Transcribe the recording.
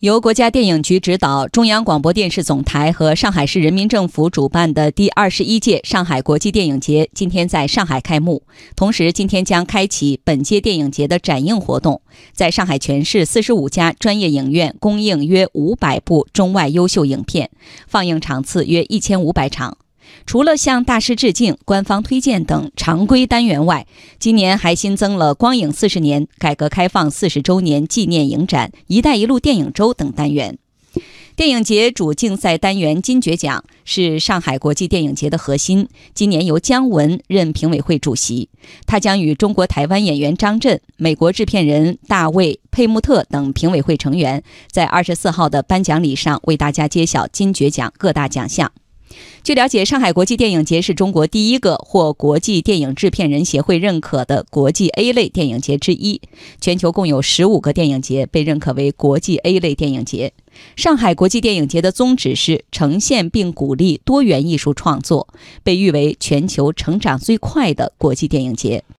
由国家电影局指导、中央广播电视总台和上海市人民政府主办的第二十一届上海国际电影节今天在上海开幕。同时，今天将开启本届电影节的展映活动，在上海全市四十五家专业影院公映约五百部中外优秀影片，放映场次约一千五百场。除了向大师致敬、官方推荐等常规单元外，今年还新增了“光影四十年”、“改革开放四十周年纪念影展”、“一带一路电影周”等单元。电影节主竞赛单元金爵奖是上海国际电影节的核心，今年由姜文任评委会主席，他将与中国台湾演员张震、美国制片人大卫·佩穆特等评委会成员，在二十四号的颁奖礼上为大家揭晓金爵奖各大奖项。据了解，上海国际电影节是中国第一个获国际电影制片人协会认可的国际 A 类电影节之一。全球共有十五个电影节被认可为国际 A 类电影节。上海国际电影节的宗旨是呈现并鼓励多元艺术创作，被誉为全球成长最快的国际电影节。